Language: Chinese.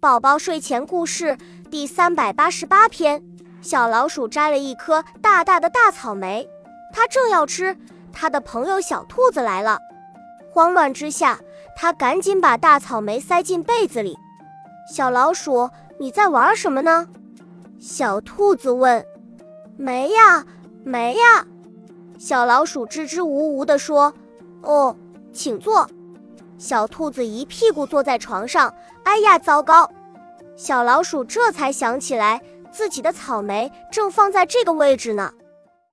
宝宝睡前故事第三百八十八篇：小老鼠摘了一颗大大的大草莓，它正要吃，它的朋友小兔子来了。慌乱之下，它赶紧把大草莓塞进被子里。小老鼠，你在玩什么呢？小兔子问。没呀，没呀。小老鼠支支吾吾地说。哦，请坐。小兔子一屁股坐在床上，哎呀，糟糕！小老鼠这才想起来，自己的草莓正放在这个位置呢。